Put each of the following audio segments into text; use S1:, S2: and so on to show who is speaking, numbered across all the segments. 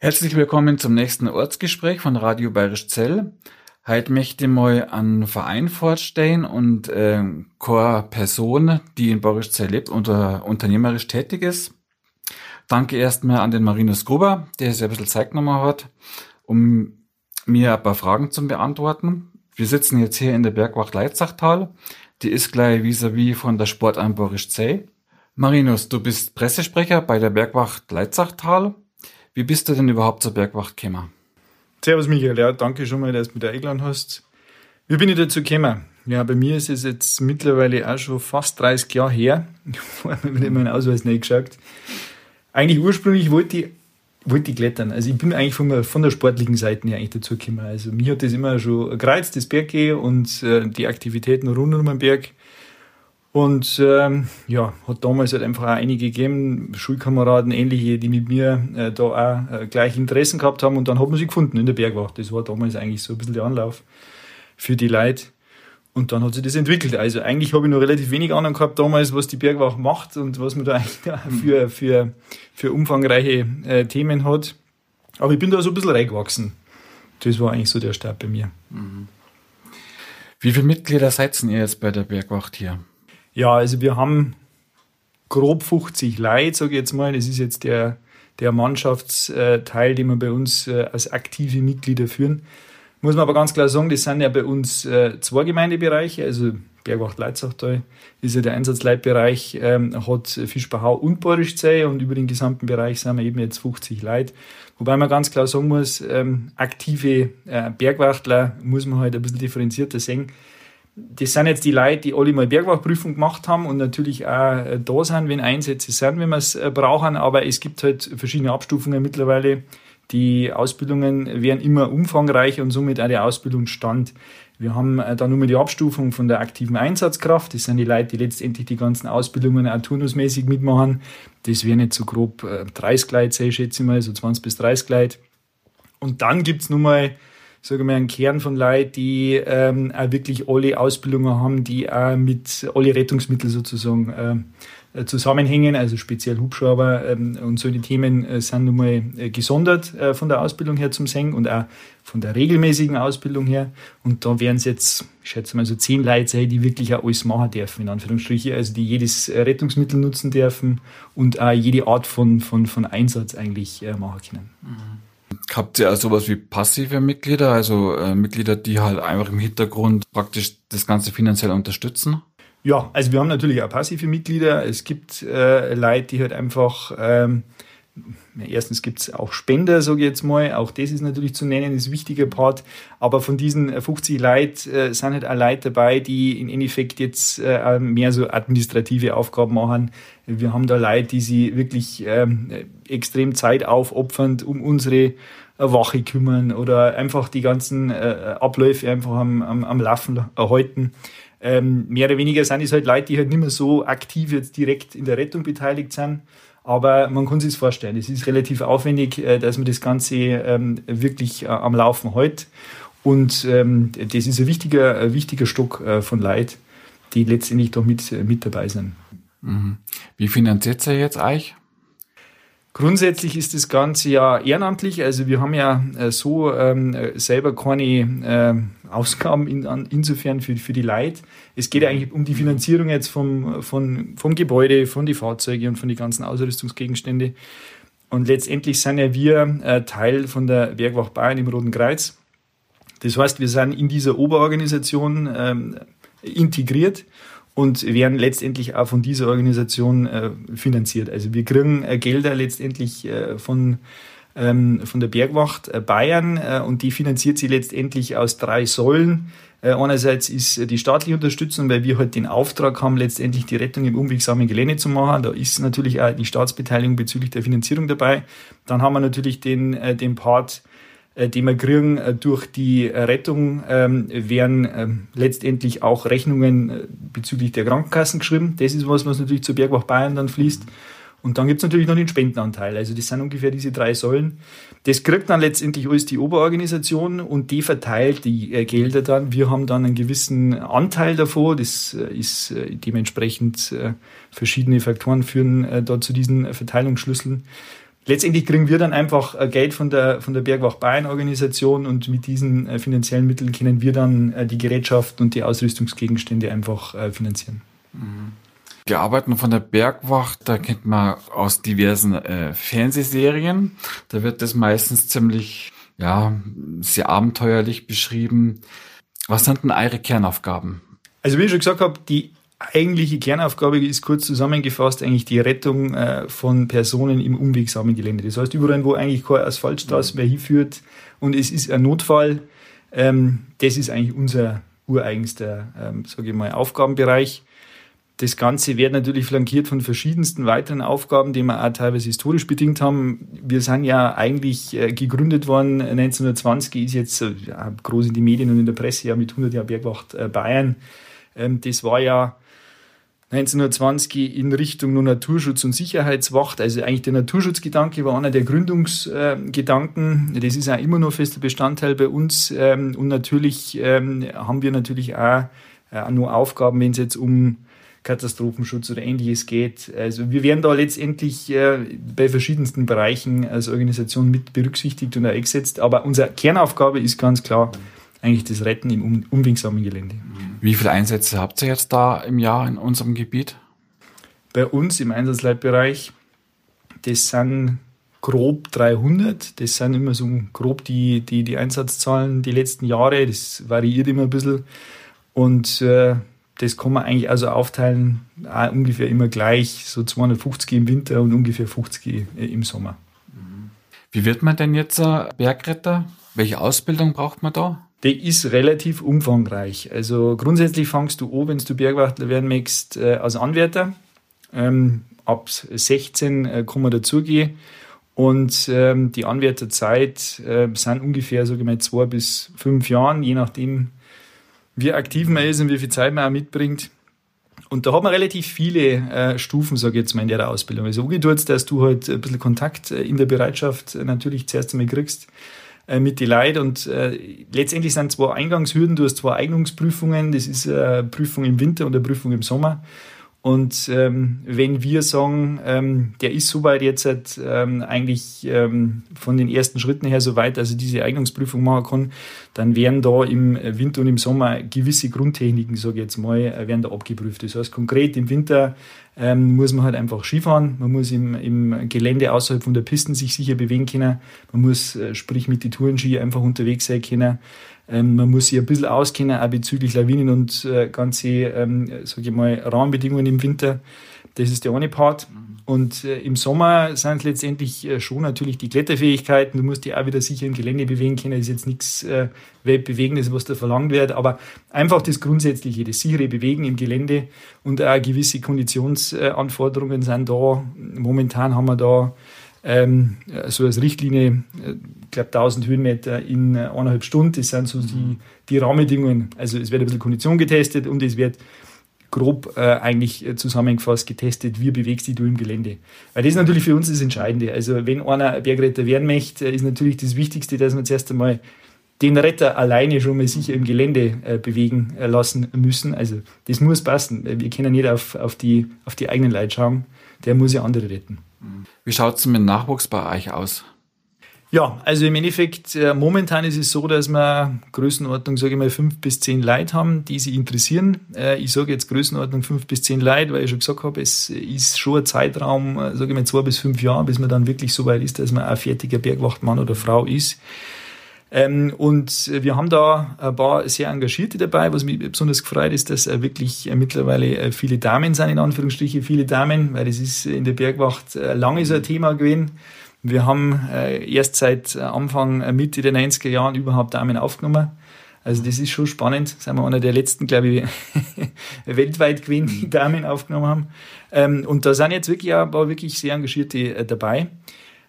S1: Herzlich willkommen zum nächsten Ortsgespräch von Radio Bayerisch Zell. Heute möchte ich mal einen Verein vorstellen und äh, keine Person, die in Bayerisch Zell lebt und uh, unternehmerisch tätig ist. Danke erstmal an den Marinus Gruber, der sich ein bisschen Zeit genommen hat, um mir ein paar Fragen zu beantworten. Wir sitzen jetzt hier in der Bergwacht Leitzachtal. Die ist gleich vis-à-vis -vis von der Bayerisch Zell. Marinus, du bist Pressesprecher bei der Bergwacht Leitzachtal. Wie bist du denn überhaupt zur Bergwacht gekommen?
S2: Servus Michael, ja, danke schon mal, dass du mich da eingeladen hast. Wie bin ich dazu gekommen? Ja, bei mir ist es jetzt mittlerweile auch schon fast 30 Jahre her. Ich habe mir meinen Ausweis nicht geschaut. Eigentlich ursprünglich wollte ich, wollte ich klettern. Also ich bin eigentlich von der, von der sportlichen Seite her eigentlich dazu gekommen. Also mir hat das immer schon gereizt, das Berggehen und äh, die Aktivitäten rund um den Berg. Und ähm, ja, hat damals halt einfach auch einige gegeben, Schulkameraden, ähnliche, die mit mir äh, da auch äh, gleich Interessen gehabt haben. Und dann hat man sie gefunden in der Bergwacht. Das war damals eigentlich so ein bisschen der Anlauf für die Leute. Und dann hat sich das entwickelt. Also eigentlich habe ich noch relativ wenig Ahnung gehabt damals, was die Bergwacht macht und was man da eigentlich da für, für, für umfangreiche äh, Themen hat. Aber ich bin da so ein bisschen reingewachsen. Das war eigentlich so der Start bei mir. Mhm.
S1: Wie viele Mitglieder seid ihr jetzt bei der Bergwacht hier?
S2: Ja, also wir haben grob 50 Leute, sage ich jetzt mal. Das ist jetzt der, der Mannschaftsteil, den wir bei uns äh, als aktive Mitglieder führen. Muss man aber ganz klar sagen, das sind ja bei uns äh, zwei Gemeindebereiche, also Bergwacht Leitzachtal ist ja der Einsatzleitbereich, ähm, hat Fischbachau und Borischzee und über den gesamten Bereich sind wir eben jetzt 50 Leute. Wobei man ganz klar sagen muss, ähm, aktive äh, Bergwachtler muss man halt ein bisschen differenzierter sehen das sind jetzt die Leute, die alle mal Bergwachprüfung gemacht haben und natürlich auch äh, da sind, wenn Einsätze sind, wenn wir es äh, brauchen. Aber es gibt halt verschiedene Abstufungen mittlerweile. Die Ausbildungen werden immer umfangreicher und somit auch der Ausbildungsstand. Wir haben äh, dann nur die Abstufung von der aktiven Einsatzkraft. Das sind die Leute, die letztendlich die ganzen Ausbildungen auch turnusmäßig mitmachen. Das wären jetzt so grob 30 Leute, ich schätze ich mal, so 20 bis 30 Leute. Und dann gibt's nun mal sage mal, einen Kern von Leuten, die ähm, auch wirklich alle Ausbildungen haben, die auch mit alle Rettungsmittel sozusagen äh, zusammenhängen, also speziell Hubschrauber ähm, und solche Themen äh, sind nun mal äh, gesondert äh, von der Ausbildung her zum Seng und auch von der regelmäßigen Ausbildung her. Und da wären es jetzt, ich schätze mal so zehn Leute sein, die wirklich auch alles machen dürfen, in Anführungsstrichen, also die jedes Rettungsmittel nutzen dürfen und auch jede Art von, von, von Einsatz eigentlich äh, machen können. Mhm.
S1: Habt ihr also sowas wie passive Mitglieder, also äh, Mitglieder, die halt einfach im Hintergrund praktisch das Ganze finanziell unterstützen?
S2: Ja, also wir haben natürlich auch passive Mitglieder. Es gibt äh, Leute, die halt einfach, ähm, erstens gibt es auch Spender, sage ich jetzt mal, auch das ist natürlich zu nennen, ist ein wichtiger Part. Aber von diesen 50 Leuten äh, sind halt auch Leute dabei, die im Endeffekt jetzt äh, mehr so administrative Aufgaben machen. Wir haben da Leute, die sich wirklich ähm, extrem Zeit aufopfernd um unsere Wache kümmern oder einfach die ganzen äh, Abläufe einfach am, am, am Laufen erhalten. Ähm, mehr oder weniger sind es halt Leute, die halt nicht mehr so aktiv jetzt direkt in der Rettung beteiligt sind. Aber man kann sich vorstellen, es ist relativ aufwendig, äh, dass man das Ganze ähm, wirklich äh, am Laufen hält. Und ähm, das ist ein wichtiger, ein wichtiger Stock äh, von Leid, die letztendlich doch mit, mit dabei sind.
S1: Mhm. Wie finanziert ihr jetzt euch?
S2: Grundsätzlich ist das Ganze ja ehrenamtlich. Also wir haben ja äh, so ähm, selber keine äh, Ausgaben in, an, insofern für, für die Leute. Es geht eigentlich um die Finanzierung jetzt vom, von, vom Gebäude, von den Fahrzeugen und von den ganzen Ausrüstungsgegenstände. Und letztendlich sind ja wir äh, Teil von der Bergwacht Bayern im Roten Kreuz. Das heißt, wir sind in dieser Oberorganisation ähm, integriert und werden letztendlich auch von dieser Organisation äh, finanziert. Also wir kriegen äh, Gelder letztendlich äh, von, ähm, von der Bergwacht äh, Bayern äh, und die finanziert sie letztendlich aus drei Säulen. Äh, einerseits ist die staatliche Unterstützung, weil wir halt den Auftrag haben, letztendlich die Rettung im unwegsamen Gelände zu machen. Da ist natürlich auch die Staatsbeteiligung bezüglich der Finanzierung dabei. Dann haben wir natürlich den, den Part die wir kriegen äh, durch die Rettung, ähm, werden ähm, letztendlich auch Rechnungen äh, bezüglich der Krankenkassen geschrieben. Das ist was, was natürlich zur Bergwacht Bayern dann fließt. Und dann gibt es natürlich noch den Spendenanteil. Also das sind ungefähr diese drei Säulen. Das kriegt dann letztendlich alles die Oberorganisation und die verteilt die Gelder dann. Wir haben dann einen gewissen Anteil davon. Das ist dementsprechend verschiedene Faktoren führen da zu diesen Verteilungsschlüsseln. Letztendlich kriegen wir dann einfach äh, Geld von der, von der Bergwacht Bayern Organisation und mit diesen äh, finanziellen Mitteln können wir dann äh, die Gerätschaften und die Ausrüstungsgegenstände einfach finanzieren.
S1: Mhm. Die Arbeiten von der Bergwacht, da kennt man aus diversen äh, Fernsehserien. Da wird das meistens ziemlich, ja, sehr abenteuerlich beschrieben. Was sind denn eure Kernaufgaben?
S2: Also wie ich schon gesagt habe, die eigentliche Kernaufgabe ist kurz zusammengefasst eigentlich die Rettung äh, von Personen im unwegsamen Gelände. Das heißt, überall, wo eigentlich keine Asphaltstraße mehr hinführt und es ist ein Notfall, ähm, das ist eigentlich unser ureigenster, ähm, sage ich mal, Aufgabenbereich. Das Ganze wird natürlich flankiert von verschiedensten weiteren Aufgaben, die wir auch teilweise historisch bedingt haben. Wir sind ja eigentlich äh, gegründet worden 1920, ist jetzt äh, groß in die Medien und in der Presse ja mit 100 Jahren Bergwacht äh, Bayern. Ähm, das war ja 1920 in Richtung nur Naturschutz und Sicherheitswacht. Also eigentlich der Naturschutzgedanke war einer der Gründungsgedanken. Das ist auch immer noch fester Bestandteil bei uns. Ähm, und natürlich ähm, haben wir natürlich auch äh, nur Aufgaben, wenn es jetzt um Katastrophenschutz oder ähnliches geht. Also wir werden da letztendlich äh, bei verschiedensten Bereichen als Organisation mit berücksichtigt und eingesetzt. Aber unsere Kernaufgabe ist ganz klar eigentlich das Retten im unwegsamen Gelände.
S1: Wie viele Einsätze habt ihr jetzt da im Jahr in unserem Gebiet?
S2: Bei uns im Einsatzleitbereich, das sind grob 300. Das sind immer so grob die, die, die Einsatzzahlen die letzten Jahre. Das variiert immer ein bisschen. Und äh, das kann man eigentlich also aufteilen, ungefähr immer gleich, so 250 im Winter und ungefähr 50 im Sommer.
S1: Wie wird man denn jetzt Bergretter? Welche Ausbildung braucht man da?
S2: Die ist relativ umfangreich. Also grundsätzlich fangst du an, wenn du Bergwachtler werden möchtest, äh, als Anwärter. Ähm, ab 16 äh, kann man dazugehen. Und ähm, die Anwärterzeit äh, sind ungefähr, sage ich mal, zwei bis fünf Jahren, je nachdem, wie aktiv man ist und wie viel Zeit man auch mitbringt. Und da hat man relativ viele äh, Stufen, sage ich jetzt mal, in der Ausbildung. Also umgetut, dass du halt ein bisschen Kontakt äh, in der Bereitschaft natürlich zuerst einmal kriegst äh, mit den Leuten. Und äh, letztendlich sind zwei Eingangshürden. Du hast zwei Eignungsprüfungen. Das ist eine Prüfung im Winter und eine Prüfung im Sommer. Und ähm, wenn wir sagen, ähm, der ist soweit jetzt halt, ähm, eigentlich ähm, von den ersten Schritten her soweit, also diese Eignungsprüfung machen kann, dann werden da im Winter und im Sommer gewisse Grundtechniken, sage ich jetzt mal, äh, werden da abgeprüft. Das heißt konkret im Winter ähm, muss man halt einfach Skifahren, man muss im, im Gelände außerhalb von der Pisten sich sicher bewegen können, man muss äh, sprich mit den Tourenski einfach unterwegs sein können. Ähm, man muss sich ein bisschen auskennen, auch bezüglich Lawinen und äh, ganze, ähm, sage ich mal, Rahmenbedingungen im Winter. Das ist der eine Part. Und äh, im Sommer sind es letztendlich äh, schon natürlich die Kletterfähigkeiten. Du musst dich auch wieder sicher im Gelände bewegen können. Das ist jetzt nichts äh, Weltbewegendes, was da verlangt wird. Aber einfach das Grundsätzliche, das sichere Bewegen im Gelände und auch gewisse Konditionsanforderungen sind da. Momentan haben wir da ähm, so als Richtlinie, äh, ich glaube 1000 Höhenmeter in äh, eineinhalb Stunden, das sind so die, die Rahmenbedingungen. Also es wird ein bisschen Kondition getestet und es wird grob äh, eigentlich zusammengefasst getestet, wie bewegst du dich im Gelände. Weil das ist natürlich für uns das Entscheidende. Also wenn einer Bergretter werden möchte, ist natürlich das Wichtigste, dass wir zuerst einmal den Retter alleine schon mal sicher im Gelände äh, bewegen äh, lassen müssen. Also das muss passen. Wir können nicht auf, auf, die, auf die eigenen Leute schauen. Der muss ja andere retten.
S1: Wie schaut es mit dem Nachwuchs bei euch aus?
S2: Ja, also im Endeffekt, äh, momentan ist es so, dass wir Größenordnung, sage ich mal, fünf bis zehn Leute haben, die sich interessieren. Äh, ich sage jetzt Größenordnung fünf bis zehn Leute, weil ich schon gesagt habe, es ist schon ein Zeitraum, äh, sage ich mal, zwei bis fünf Jahre, bis man dann wirklich so weit ist, dass man ein fertiger Bergwachtmann oder Frau ist. Ähm, und wir haben da ein paar sehr Engagierte dabei. Was mich besonders gefreut ist, dass wirklich mittlerweile viele Damen sind, in Anführungsstrichen viele Damen, weil das ist in der Bergwacht lange so ein Thema gewesen. Wir haben erst seit Anfang, Mitte der 90er Jahren überhaupt Damen aufgenommen. Also das ist schon spannend. Sind wir einer der letzten, glaube ich, weltweit gewesen, die Damen aufgenommen haben. Ähm, und da sind jetzt wirklich auch wirklich sehr Engagierte äh, dabei.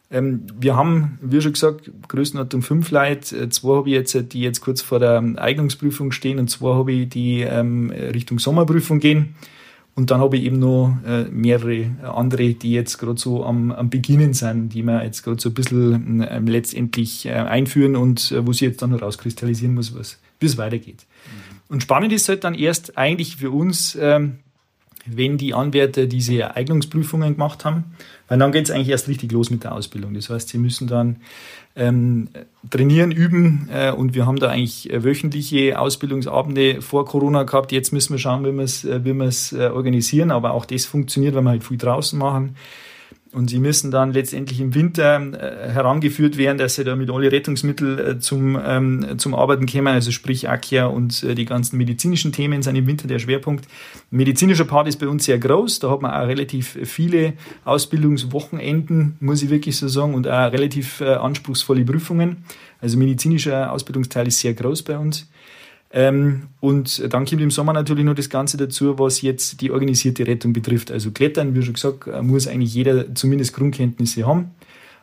S2: Ähm, wir haben, wie schon gesagt, Größenordnung fünf Leute. Äh, zwei habe ich jetzt, die jetzt kurz vor der Eignungsprüfung stehen und zwei habe ich, die ähm, Richtung Sommerprüfung gehen. Und dann habe ich eben noch äh, mehrere andere, die jetzt gerade so am, am Beginnen sind, die wir jetzt gerade so ein bisschen ähm, letztendlich äh, einführen und äh, wo sich jetzt dann noch rauskristallisieren muss, was, wie es weitergeht. Mhm. Und spannend ist halt dann erst eigentlich für uns, ähm, wenn die Anwärter diese Eignungsprüfungen gemacht haben, weil dann geht es eigentlich erst richtig los mit der Ausbildung. Das heißt, sie müssen dann ähm, trainieren, üben äh, und wir haben da eigentlich wöchentliche Ausbildungsabende vor Corona gehabt. Jetzt müssen wir schauen, wie wir es äh, wie äh, organisieren, aber auch das funktioniert, weil wir halt viel draußen machen. Und sie müssen dann letztendlich im Winter äh, herangeführt werden, dass sie da mit alle Rettungsmittel äh, zum, ähm, zum Arbeiten kommen, also sprich Akia und äh, die ganzen medizinischen Themen sind im Winter der Schwerpunkt. Medizinischer Part ist bei uns sehr groß, da hat man auch relativ viele Ausbildungswochenenden, muss ich wirklich so sagen, und auch relativ anspruchsvolle Prüfungen. Also medizinischer Ausbildungsteil ist sehr groß bei uns. Ähm, und dann kommt im Sommer natürlich noch das Ganze dazu, was jetzt die organisierte Rettung betrifft. Also Klettern, wie schon gesagt, muss eigentlich jeder zumindest Grundkenntnisse haben.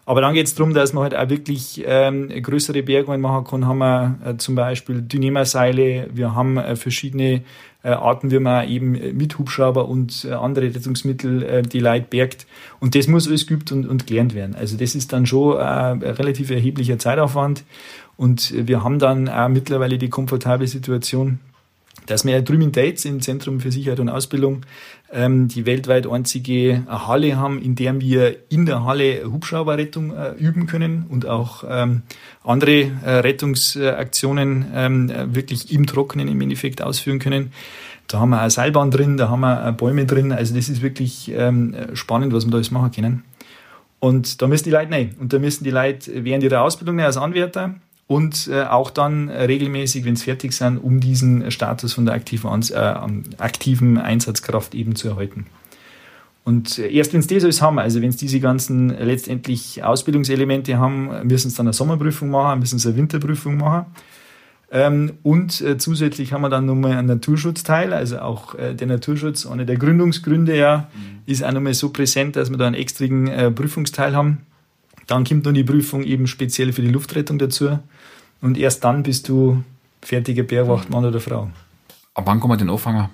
S2: Aber dann geht es darum, dass man halt auch wirklich ähm, größere Bergungen machen kann. Haben wir äh, zum Beispiel Dynema-Seile, wir haben äh, verschiedene äh, Arten, wie man eben mit Hubschrauber und äh, andere Rettungsmittel äh, die Leute bergt. Und das muss alles geübt und, und gelernt werden. Also das ist dann schon äh, ein relativ erheblicher Zeitaufwand. Und wir haben dann auch mittlerweile die komfortable Situation, dass wir drüben in Dates im Zentrum für Sicherheit und Ausbildung ähm, die weltweit einzige Halle haben, in der wir in der Halle Hubschrauberrettung äh, üben können und auch ähm, andere äh, Rettungsaktionen ähm, wirklich im Trockenen im Endeffekt ausführen können. Da haben wir eine Seilbahn drin, da haben wir Bäume drin. Also das ist wirklich ähm, spannend, was wir da alles machen können. Und da müssen die Leute rein. Und da müssen die Leute während ihrer Ausbildung als Anwärter und äh, auch dann regelmäßig, wenn es fertig sind, um diesen Status von der aktiven, äh, aktiven Einsatzkraft eben zu erhalten. Und erst wenn sie das alles haben, also wenn sie diese ganzen letztendlich Ausbildungselemente haben, müssen sie dann eine Sommerprüfung machen, müssen sie eine Winterprüfung machen. Ähm, und äh, zusätzlich haben wir dann nochmal einen Naturschutzteil, also auch äh, der Naturschutz, einer der Gründungsgründe ja, mhm. ist auch nochmal so präsent, dass wir da einen extrigen äh, Prüfungsteil haben. Dann kommt noch die Prüfung eben speziell für die Luftrettung dazu. Und erst dann bist du fertiger Bergwachtmann oder Frau.
S1: Ab wann kommen wir den anfangen?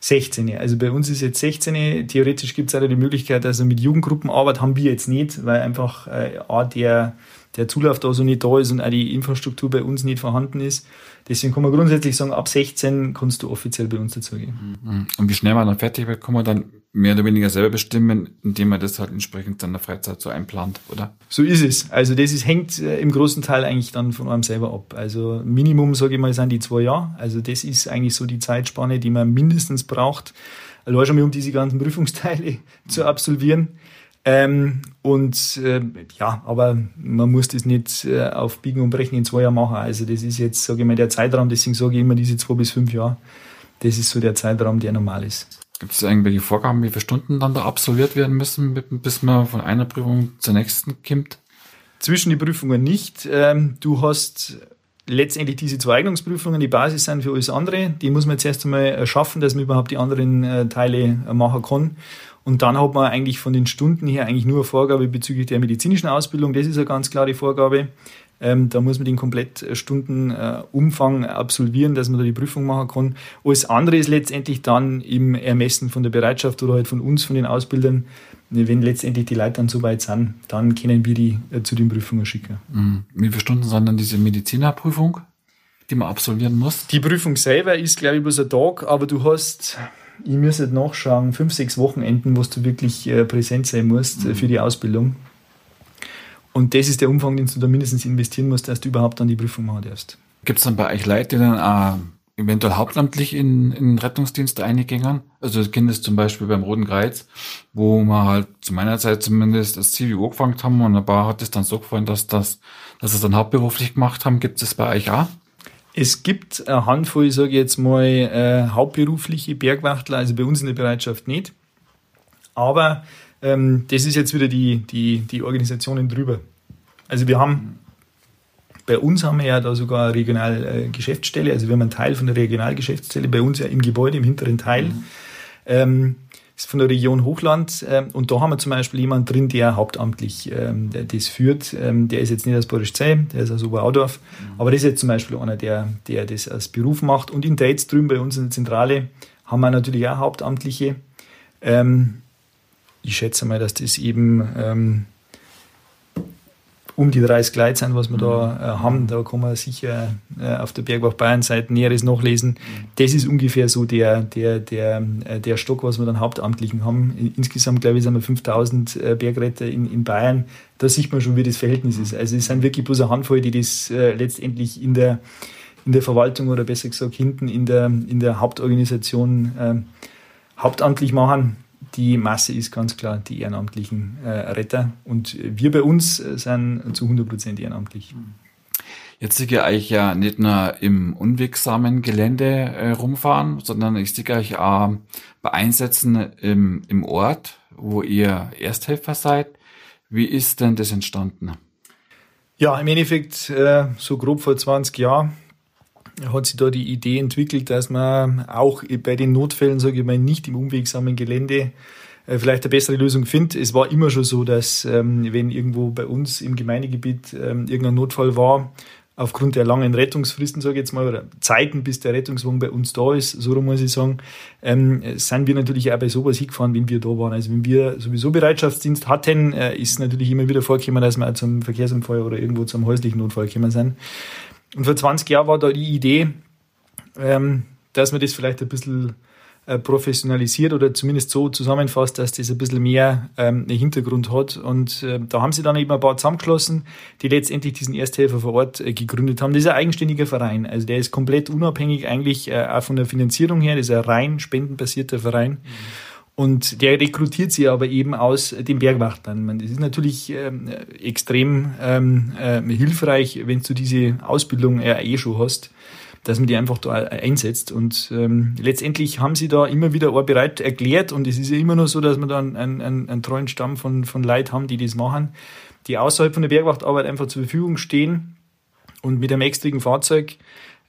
S2: 16. Also bei uns ist jetzt 16. Theoretisch gibt es auch die Möglichkeit, also mit Jugendgruppenarbeit haben wir jetzt nicht, weil einfach äh, A, der, der Zulauf da so nicht da ist und auch die Infrastruktur bei uns nicht vorhanden ist. Deswegen kann man grundsätzlich sagen, ab 16 kannst du offiziell bei uns dazugehen.
S1: Mhm. Und wie schnell man dann fertig wird, kann man dann mehr oder weniger selber bestimmen, indem man das halt entsprechend dann der Freizeit so einplant, oder?
S2: So ist es. Also das ist, hängt äh, im großen Teil eigentlich dann von einem selber ab. Also Minimum, sage ich mal, sind die zwei Jahre. Also das ist eigentlich so die Zeitspanne, die man mindestens braucht, allein schon mal um diese ganzen Prüfungsteile zu absolvieren. Ähm, und äh, ja, aber man muss das nicht äh, auf Biegen und Brechen in zwei Jahren machen. Also das ist jetzt, sage ich mal, der Zeitraum, deswegen sage ich immer diese zwei bis fünf Jahre. Das ist so der Zeitraum, der normal ist.
S1: Gibt es irgendwelche Vorgaben, wie viele Stunden dann da absolviert werden müssen, bis man von einer Prüfung zur nächsten kommt?
S2: Zwischen die Prüfungen nicht. Ähm, du hast letztendlich diese zwei Eignungsprüfungen, die Basis sind für alles andere. Die muss man jetzt erst einmal schaffen, dass man überhaupt die anderen äh, Teile äh, machen kann. Und dann hat man eigentlich von den Stunden her eigentlich nur eine Vorgabe bezüglich der medizinischen Ausbildung. Das ist eine ganz klare Vorgabe. Ähm, da muss man den Komplettstundenumfang äh, absolvieren, dass man da die Prüfung machen kann. Alles andere ist letztendlich dann im Ermessen von der Bereitschaft oder halt von uns, von den Ausbildern. Wenn letztendlich die Leute dann so weit sind, dann können wir die äh, zu den Prüfungen schicken.
S1: Mhm. Wie viele Stunden sind dann diese Medizinerprüfung, die man absolvieren muss?
S2: Die Prüfung selber ist, glaube ich, bloß ein Tag, aber du hast ich müsste nachschauen, fünf, sechs Wochenenden, wo du wirklich äh, präsent sein musst mhm. für die Ausbildung. Und das ist der Umfang, den du da mindestens investieren musst, dass du überhaupt dann die Prüfung machen darfst.
S1: Gibt es dann bei euch Leute, die dann auch eventuell hauptamtlich in, in Rettungsdienste eingängen? Also das Kind ist zum Beispiel beim Roten Kreuz, wo wir halt zu meiner Zeit zumindest das Zivi angefangen haben und ein paar hat es dann so gefallen, dass das, dass es dann hauptberuflich gemacht haben. Gibt es bei euch auch?
S2: Es gibt eine Handvoll, ich sage jetzt mal, äh, hauptberufliche Bergwachtler, also bei uns in der Bereitschaft nicht. Aber ähm, das ist jetzt wieder die, die, die Organisationen drüber. Also wir haben, bei uns haben wir ja da sogar eine Regionalgeschäftsstelle, also wir haben einen Teil von der Regionalgeschäftsstelle bei uns ja im Gebäude, im hinteren Teil. Mhm. Ähm, ist von der Region Hochland ähm, und da haben wir zum Beispiel jemanden drin, der hauptamtlich ähm, der das führt. Ähm, der ist jetzt nicht aus Borischzell, der ist aus Oberaudorf, mhm. aber das ist jetzt zum Beispiel einer, der, der das als Beruf macht. Und in Dates drüben bei uns in der Zentrale haben wir natürlich auch Hauptamtliche. Ähm, ich schätze mal, dass das eben ähm, um die 30 Leute sind, was wir da äh, haben. Da kann man sicher äh, auf der Bergbach Bayern Seite Näheres nachlesen. Das ist ungefähr so der, der, der, äh, der Stock, was wir dann Hauptamtlichen haben. Insgesamt, glaube ich, sind wir 5000 äh, Bergretter in, in Bayern. Da sieht man schon, wie das Verhältnis ist. Also es sind wirklich bloß eine Handvoll, die das äh, letztendlich in der, in der Verwaltung oder besser gesagt hinten in der, in der Hauptorganisation äh, hauptamtlich machen die Masse ist ganz klar die ehrenamtlichen äh, Retter und wir bei uns äh, sind zu 100 Prozent ehrenamtlich.
S1: Jetzt sehe ich euch ja nicht nur im unwegsamen Gelände äh, rumfahren, sondern ich sehe euch auch bei Einsätzen im, im Ort, wo ihr Ersthelfer seid. Wie ist denn das entstanden?
S2: Ja, im Endeffekt äh, so grob vor 20 Jahren hat sich da die Idee entwickelt, dass man auch bei den Notfällen, sage ich mal, nicht im unwegsamen Gelände äh, vielleicht eine bessere Lösung findet. Es war immer schon so, dass ähm, wenn irgendwo bei uns im Gemeindegebiet ähm, irgendein Notfall war, aufgrund der langen Rettungsfristen, sage ich jetzt mal, oder Zeiten, bis der Rettungswagen bei uns da ist, so muss ich sagen, ähm, sind wir natürlich auch bei sowas hingefahren, wenn wir da waren. Also wenn wir sowieso Bereitschaftsdienst hatten, äh, ist natürlich immer wieder vorgekommen, dass wir auch zum Verkehrsunfall oder irgendwo zum häuslichen Notfall gekommen sind. Und vor 20 Jahren war da die Idee, ähm, dass man das vielleicht ein bisschen äh, professionalisiert oder zumindest so zusammenfasst, dass das ein bisschen mehr ähm, einen Hintergrund hat. Und äh, da haben sie dann eben ein paar zusammengeschlossen, die letztendlich diesen Ersthelfer vor Ort äh, gegründet haben. Das ist ein eigenständiger Verein. Also der ist komplett unabhängig eigentlich äh, auch von der Finanzierung her. Das ist ein rein spendenbasierter Verein. Mhm. Und der rekrutiert sie aber eben aus den Bergwachtlern. Das ist natürlich ähm, extrem ähm, äh, hilfreich, wenn du diese Ausbildung ja eh schon hast, dass man die einfach da einsetzt. Und ähm, letztendlich haben sie da immer wieder auch bereit erklärt. Und es ist ja immer noch so, dass wir da einen, einen, einen treuen Stamm von, von Leuten haben, die das machen, die außerhalb von der Bergwachtarbeit einfach zur Verfügung stehen und mit einem extrigen Fahrzeug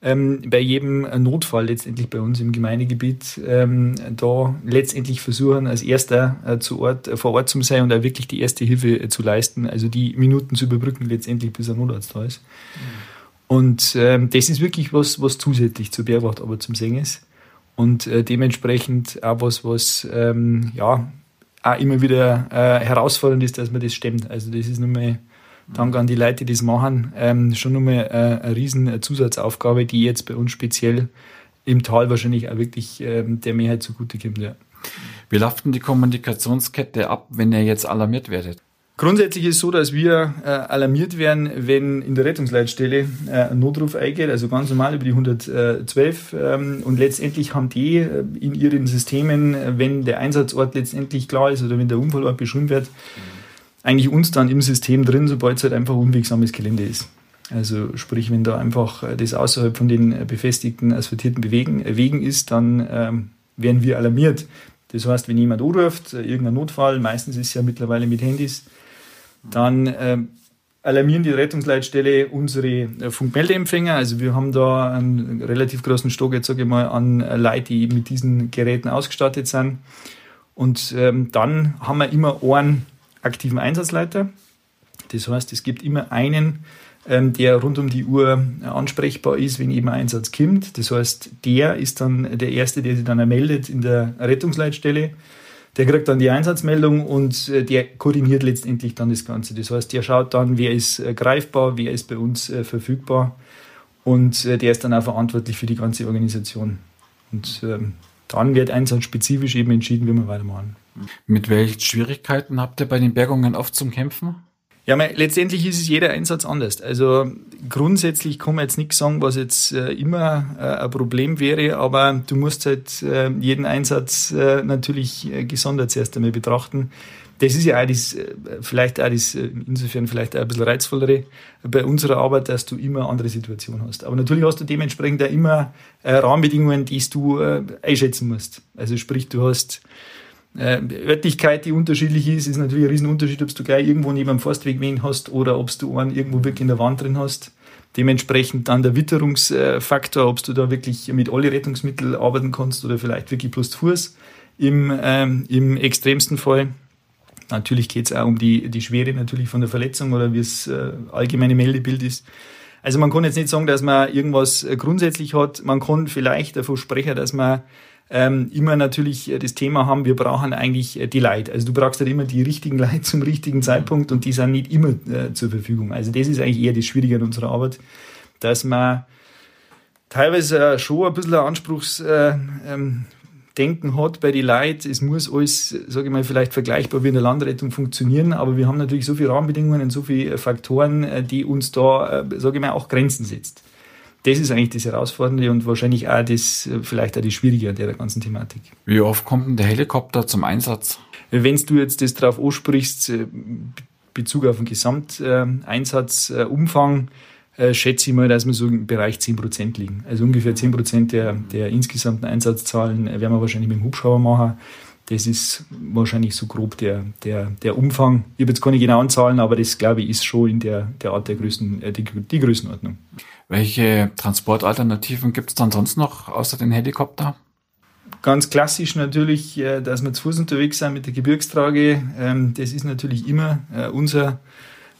S2: ähm, bei jedem Notfall letztendlich bei uns im Gemeindegebiet ähm, da letztendlich versuchen, als erster äh, zu Ort, äh, vor Ort zu sein und auch wirklich die erste Hilfe äh, zu leisten, also die Minuten zu überbrücken letztendlich, bis ein Notarzt da ist. Mhm. Und ähm, das ist wirklich was, was zusätzlich zur Bergwacht aber zum Singen ist. Und äh, dementsprechend auch was, was ähm, ja auch immer wieder äh, herausfordernd ist, dass man das stemmt. Also das ist nochmal Dank an die Leute, die das machen. Ähm, schon nochmal äh, eine riesen Zusatzaufgabe, die jetzt bei uns speziell im Tal wahrscheinlich auch wirklich ähm, der Mehrheit zugute kommt. Ja.
S1: Wie läuft denn die Kommunikationskette ab, wenn ihr jetzt alarmiert werdet?
S2: Grundsätzlich ist es so, dass wir äh, alarmiert werden, wenn in der Rettungsleitstelle äh, ein Notruf eingeht, also ganz normal über die 112. Ähm, und letztendlich haben die äh, in ihren Systemen, äh, wenn der Einsatzort letztendlich klar ist oder wenn der Unfallort beschrieben wird, mhm eigentlich uns dann im System drin, sobald es halt einfach unwegsames Gelände ist. Also sprich, wenn da einfach äh, das außerhalb von den äh, befestigten, asphaltierten Bewegen, äh, Wegen ist, dann ähm, werden wir alarmiert. Das heißt, wenn jemand anruft, irgendein Notfall, meistens ist es ja mittlerweile mit Handys, dann äh, alarmieren die Rettungsleitstelle unsere Funkmeldeempfänger. Also wir haben da einen relativ großen Stock, jetzt sage ich mal, an Leute, die eben mit diesen Geräten ausgestattet sind. Und ähm, dann haben wir immer einen aktiven Einsatzleiter. Das heißt, es gibt immer einen, ähm, der rund um die Uhr ansprechbar ist, wenn eben ein Einsatz kommt. Das heißt, der ist dann der Erste, der sich dann meldet in der Rettungsleitstelle. Der kriegt dann die Einsatzmeldung und äh, der koordiniert letztendlich dann das Ganze. Das heißt, der schaut dann, wer ist äh, greifbar, wer ist bei uns äh, verfügbar und der ist dann auch verantwortlich für die ganze Organisation. Und ähm, dann wird einsatzspezifisch eben entschieden, wie wir weitermachen.
S1: Mit welchen Schwierigkeiten habt ihr bei den Bergungen oft zum Kämpfen?
S2: Ja, mein, letztendlich ist es jeder Einsatz anders. Also grundsätzlich kann man jetzt nichts sagen, was jetzt äh, immer äh, ein Problem wäre, aber du musst halt äh, jeden Einsatz äh, natürlich äh, gesondert zuerst einmal betrachten. Das ist ja auch das, äh, vielleicht auch das, insofern vielleicht auch ein bisschen reizvollere bei unserer Arbeit, dass du immer andere Situation hast. Aber natürlich hast du dementsprechend auch immer Rahmenbedingungen, die du einschätzen musst. Also sprich, du hast äh, Örtlichkeit, die unterschiedlich ist, ist natürlich ein Riesenunterschied, ob du gleich irgendwo neben einem Forstweg wen hast oder ob du einen irgendwo wirklich in der Wand drin hast. Dementsprechend dann der Witterungsfaktor, ob du da wirklich mit alle Rettungsmittel arbeiten kannst oder vielleicht wirklich bloß Fuß im, ähm, im extremsten Fall. Natürlich geht es auch um die, die Schwere natürlich von der Verletzung oder wie es äh, allgemeine Meldebild ist. Also man kann jetzt nicht sagen, dass man irgendwas äh, grundsätzlich hat. Man kann vielleicht davon sprechen, dass man ähm, immer natürlich das Thema haben, wir brauchen eigentlich die Leute. Also du brauchst halt immer die richtigen Leute zum richtigen Zeitpunkt und die sind nicht immer äh, zur Verfügung. Also das ist eigentlich eher das Schwierige an unserer Arbeit, dass man teilweise schon ein bisschen ein Anspruchsdenken äh, ähm, hat bei den Leuten. Es muss alles, sage ich mal, vielleicht vergleichbar wie in der Landrettung funktionieren, aber wir haben natürlich so viele Rahmenbedingungen und so viele Faktoren, äh, die uns da, äh, sage ich mal, auch Grenzen setzt. Das ist eigentlich das Herausfordernde und wahrscheinlich auch das, vielleicht auch die Schwierige an der ganzen Thematik.
S1: Wie oft kommt denn der Helikopter zum Einsatz?
S2: Wenn du jetzt das drauf ansprichst, Bezug auf den Gesamteinsatzumfang, äh, schätze ich mal, dass wir so im Bereich 10 Prozent liegen. Also ungefähr 10 Prozent der, der insgesamten Einsatzzahlen äh, werden wir wahrscheinlich mit dem Hubschrauber machen. Das ist wahrscheinlich so grob der, der, der Umfang. Ich habe jetzt keine genauen Zahlen, aber das, glaube ich, ist schon in der, der Art der Größen, äh, die, die Größenordnung.
S1: Welche Transportalternativen gibt es dann sonst noch außer den Helikopter?
S2: Ganz klassisch natürlich, äh, dass wir zu Fuß unterwegs sind mit der Gebirgstrage. Ähm, das ist natürlich immer unser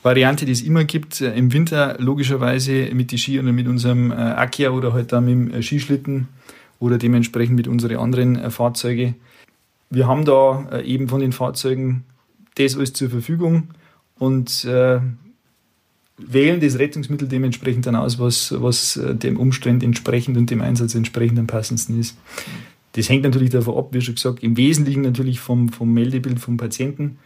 S2: Variante, die es immer gibt, äh, im Winter logischerweise mit die Ski oder mit unserem äh, Akia oder halt dann mit dem äh, Skischlitten oder dementsprechend mit unseren anderen äh, Fahrzeuge. Wir haben da äh, eben von den Fahrzeugen das alles zur Verfügung und äh, wählen das Rettungsmittel dementsprechend dann aus, was, was dem Umstand entsprechend und dem Einsatz entsprechend am passendsten ist. Das hängt natürlich davon ab, wie schon gesagt, im Wesentlichen natürlich vom, vom Meldebild vom Patienten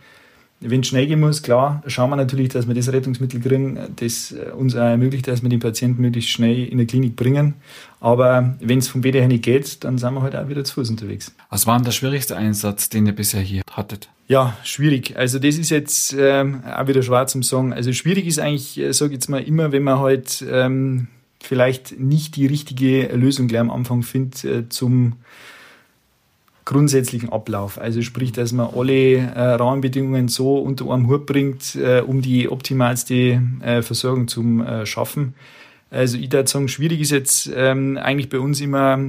S2: wenn es schnell gehen muss, klar, schauen wir natürlich, dass wir das Rettungsmittel kriegen, das äh, uns auch ermöglicht, dass wir den Patienten möglichst schnell in die Klinik bringen. Aber wenn es vom WDR her nicht geht, dann sind wir halt auch wieder zu Fuß unterwegs.
S1: Was war denn der schwierigste Einsatz, den ihr bisher hier hattet?
S2: Ja, schwierig. Also das ist jetzt ähm, auch wieder schwarz zum Sagen. Also schwierig ist eigentlich, äh, sage ich jetzt mal, immer, wenn man halt ähm, vielleicht nicht die richtige Lösung gleich am Anfang findet äh, zum grundsätzlichen Ablauf. Also sprich, dass man alle äh, Rahmenbedingungen so unter einem Hut bringt, äh, um die optimalste äh, Versorgung zu äh, schaffen. Also ich würde sagen, schwierig ist jetzt ähm, eigentlich bei uns immer,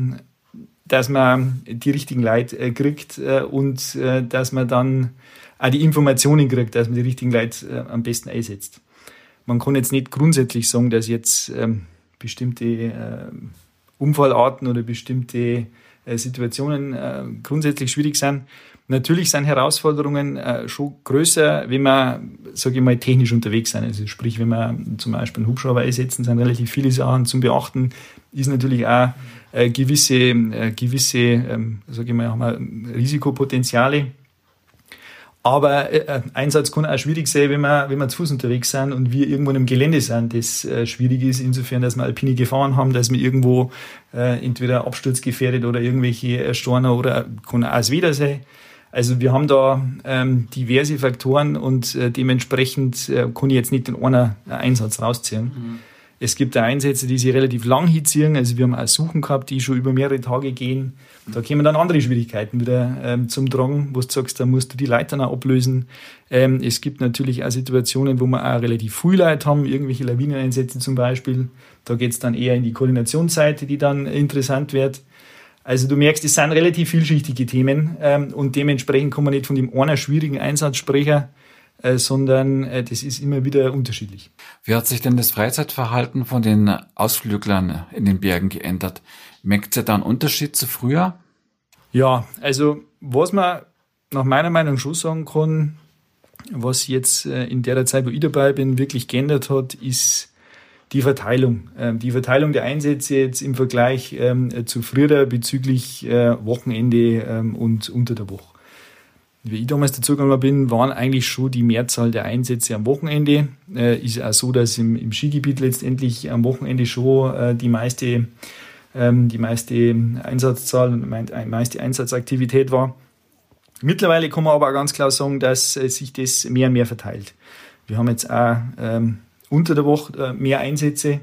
S2: dass man die richtigen Leute äh, kriegt äh, und dass man dann auch die Informationen kriegt, dass man die richtigen Leute am besten einsetzt. Man kann jetzt nicht grundsätzlich sagen, dass jetzt ähm, bestimmte Unfallarten oder bestimmte Situationen äh, grundsätzlich schwierig sind. Natürlich sind Herausforderungen äh, schon größer, wenn wir, sage ich mal, technisch unterwegs sind. Also sprich, wenn wir zum Beispiel einen Hubschrauber einsetzen, sind relativ viele Sachen zum Beachten. Ist natürlich auch äh, gewisse, äh, gewisse, ähm, sage ich mal, haben wir Risikopotenziale aber äh, Einsatz kann auch schwierig sein, wenn wir, wenn wir zu Fuß unterwegs sind und wir irgendwo im Gelände sind. Das äh, schwierig ist insofern, dass wir alpine Gefahren haben, dass wir irgendwo äh, entweder absturzgefährdet oder irgendwelche äh, Storner oder kann auch das Wetter sein. Also wir haben da ähm, diverse Faktoren und äh, dementsprechend äh, kann ich jetzt nicht den einen Einsatz rausziehen. Mhm. Es gibt Einsätze, die sich relativ lang hinziehen. Also wir haben auch Suchen gehabt, die schon über mehrere Tage gehen. Da kommen dann andere Schwierigkeiten wieder ähm, zum Tragen, wo du sagst, da musst du die Leitern auch ablösen. Ähm, es gibt natürlich auch Situationen, wo wir auch relativ viel Leute haben, irgendwelche Lawineneinsätze zum Beispiel. Da geht es dann eher in die Koordinationsseite, die dann interessant wird. Also du merkst, es sind relativ vielschichtige Themen ähm, und dementsprechend kann man nicht von dem einer schwierigen Einsatz sprechen, sondern äh, das ist immer wieder unterschiedlich.
S1: Wie hat sich denn das Freizeitverhalten von den Ausflüglern in den Bergen geändert? Merkt ihr da einen Unterschied zu früher?
S2: Ja, also was man nach meiner Meinung schon sagen kann, was jetzt äh, in der Zeit, wo ich dabei bin, wirklich geändert hat, ist die Verteilung. Ähm, die Verteilung der Einsätze jetzt im Vergleich ähm, zu früher bezüglich Wochenende ähm, und unter der Woche. Wie ich damals dazugekommen bin, waren eigentlich schon die Mehrzahl der Einsätze am Wochenende. Äh, ist auch so, dass im, im Skigebiet letztendlich am Wochenende schon äh, die meiste, ähm, die meiste Einsatzzahl und die meiste Einsatzaktivität war. Mittlerweile kann man aber auch ganz klar sagen, dass äh, sich das mehr und mehr verteilt. Wir haben jetzt auch ähm, unter der Woche äh, mehr Einsätze.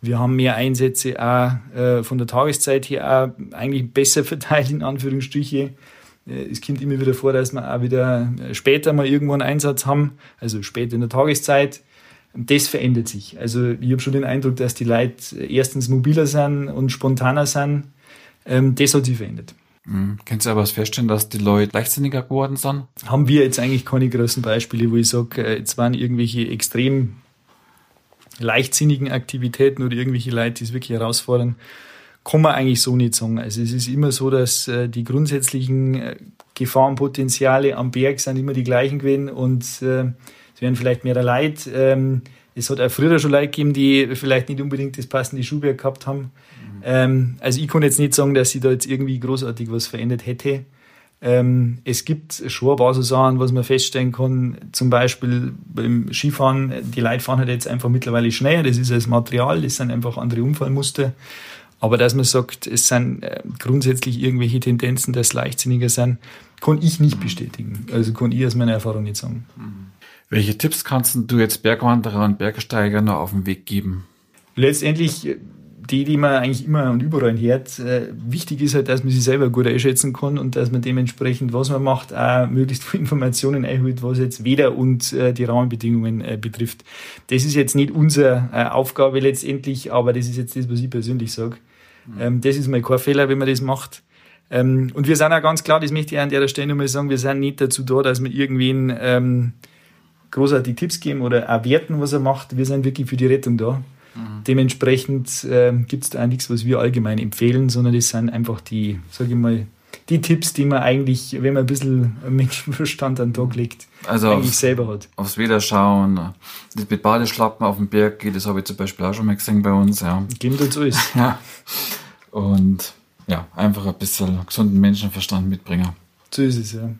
S2: Wir haben mehr Einsätze auch äh, von der Tageszeit her auch eigentlich besser verteilt, in Anführungsstriche. Äh, es kommt immer wieder vor, dass wir auch wieder äh, später mal irgendwo einen Einsatz haben, also später in der Tageszeit. Das verändert sich. Also ich habe schon den Eindruck, dass die Leute erstens mobiler sind und spontaner sind. Ähm, das hat sich verändert.
S1: Mhm. Kannst du aber feststellen, dass die Leute leichtsinniger geworden sind?
S2: Haben wir jetzt eigentlich keine großen Beispiele, wo ich sage, äh, jetzt waren irgendwelche extrem leichtsinnigen Aktivitäten oder irgendwelche Leute, die es wirklich herausfordern kann man eigentlich so nicht sagen. Also es ist immer so, dass äh, die grundsätzlichen äh, Gefahrenpotenziale am Berg sind immer die gleichen gewesen und äh, es werden vielleicht mehr Leid. Ähm, es hat auch früher schon Leute gegeben, die vielleicht nicht unbedingt das passende Schuhwerk gehabt haben. Mhm. Ähm, also ich kann jetzt nicht sagen, dass sie da jetzt irgendwie großartig was verändert hätte. Ähm, es gibt schon ein paar so Sachen, was man feststellen kann. Zum Beispiel beim Skifahren, die Leute fahren halt jetzt einfach mittlerweile schneller. Das ist das Material, das sind einfach andere Unfallmuster. Aber dass man sagt, es sind äh, grundsätzlich irgendwelche Tendenzen, dass leichtsinniger sind, kann ich nicht bestätigen. Also kann ich aus meiner Erfahrung nicht sagen.
S1: Welche Tipps kannst du jetzt Bergwanderer und Bergsteiger noch auf den Weg geben?
S2: Letztendlich die, die man eigentlich immer und überall hört. Äh, wichtig ist halt, dass man sich selber gut einschätzen kann und dass man dementsprechend, was man macht, auch möglichst viele Informationen einholt, was jetzt Wetter und äh, die Rahmenbedingungen äh, betrifft. Das ist jetzt nicht unsere äh, Aufgabe letztendlich, aber das ist jetzt das, was ich persönlich sage. Mhm. Ähm, das ist mal kein Fehler, wenn man das macht. Ähm, und wir sind auch ganz klar, das möchte ich an der Stelle nochmal sagen, wir sind nicht dazu da, dass wir irgendwen ähm, großartig Tipps geben oder auch werten, was er macht. Wir sind wirklich für die Rettung da. Mhm. Dementsprechend äh, gibt es da auch nichts, was wir allgemein empfehlen, sondern das sind einfach die, sage ich mal, die Tipps, die man eigentlich, wenn man ein bisschen Menschenverstand an den Tag legt,
S1: also eigentlich aufs, selber hat. Aufs Wetter schauen, das mit Badeschlappen auf den Berg geht, das habe ich zum Beispiel auch schon mal gesehen bei uns. Ja.
S2: Gibt uns alles.
S1: ja. Und ja, einfach ein bisschen gesunden Menschenverstand mitbringen.
S2: So ist es, ja.